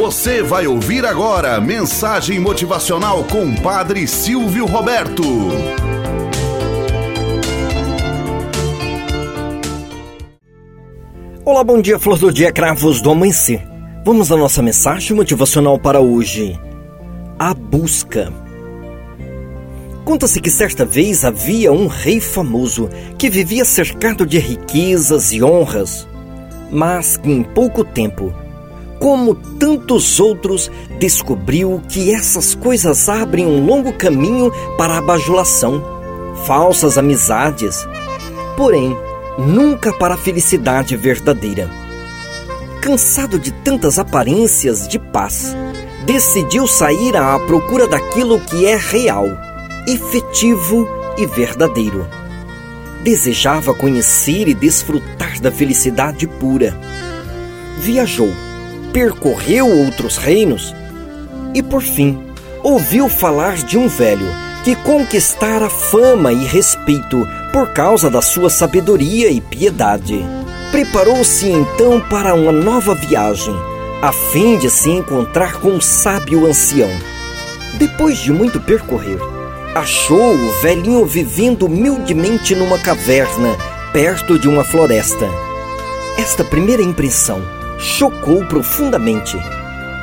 Você vai ouvir agora mensagem motivacional com Padre Silvio Roberto. Olá, bom dia, flor do dia, cravos do amanhecer. Vamos à nossa mensagem motivacional para hoje. A busca. Conta-se que certa vez havia um rei famoso que vivia cercado de riquezas e honras, mas que em pouco tempo como tantos outros, descobriu que essas coisas abrem um longo caminho para a bajulação, falsas amizades, porém, nunca para a felicidade verdadeira. Cansado de tantas aparências de paz, decidiu sair à procura daquilo que é real, efetivo e verdadeiro. Desejava conhecer e desfrutar da felicidade pura. Viajou percorreu outros reinos e, por fim, ouviu falar de um velho que conquistara fama e respeito por causa da sua sabedoria e piedade. Preparou-se então para uma nova viagem, a fim de se encontrar com um sábio ancião. Depois de muito percorrer, achou o velhinho vivendo humildemente numa caverna, perto de uma floresta. Esta primeira impressão chocou profundamente.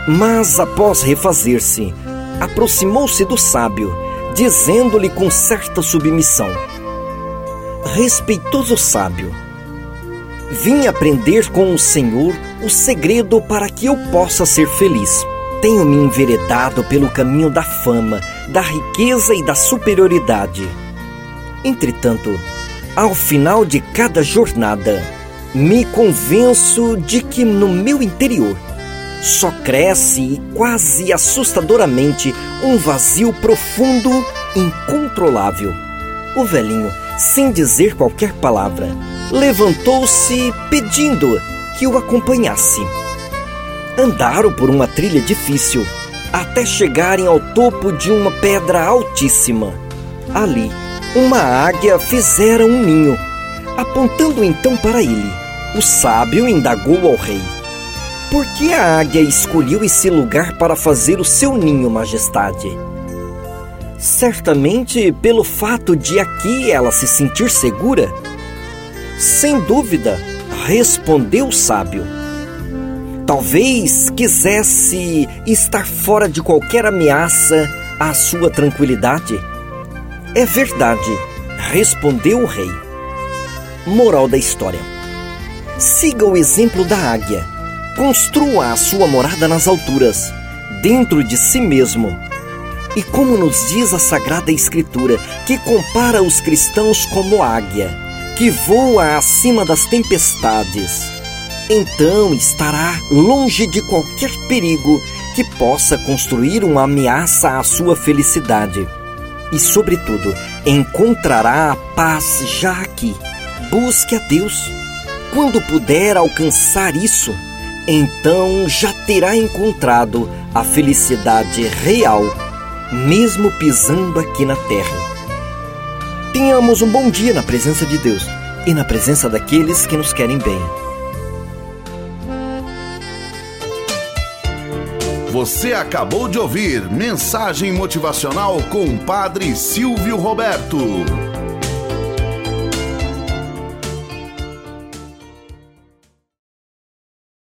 Mas após refazer-se, aproximou-se do sábio, dizendo-lhe com certa submissão: Respeitoso sábio, vim aprender com o Senhor o segredo para que eu possa ser feliz. Tenho me enveredado pelo caminho da fama, da riqueza e da superioridade. Entretanto, ao final de cada jornada, me convenço de que no meu interior só cresce quase assustadoramente um vazio profundo, incontrolável. O velhinho, sem dizer qualquer palavra, levantou-se pedindo que o acompanhasse. Andaram por uma trilha difícil até chegarem ao topo de uma pedra altíssima. Ali, uma águia fizera um ninho Apontando então para ele, o sábio indagou ao rei: Por que a águia escolheu esse lugar para fazer o seu ninho, majestade? Certamente pelo fato de aqui ela se sentir segura? Sem dúvida, respondeu o sábio. Talvez quisesse estar fora de qualquer ameaça à sua tranquilidade. É verdade, respondeu o rei. Moral da história: Siga o exemplo da águia. Construa a sua morada nas alturas, dentro de si mesmo. E como nos diz a Sagrada Escritura, que compara os cristãos como águia, que voa acima das tempestades, então estará longe de qualquer perigo que possa construir uma ameaça à sua felicidade. E, sobretudo, encontrará a paz já aqui Busque a Deus. Quando puder alcançar isso, então já terá encontrado a felicidade real, mesmo pisando aqui na terra. Tenhamos um bom dia na presença de Deus e na presença daqueles que nos querem bem. Você acabou de ouvir Mensagem Motivacional com o Padre Silvio Roberto.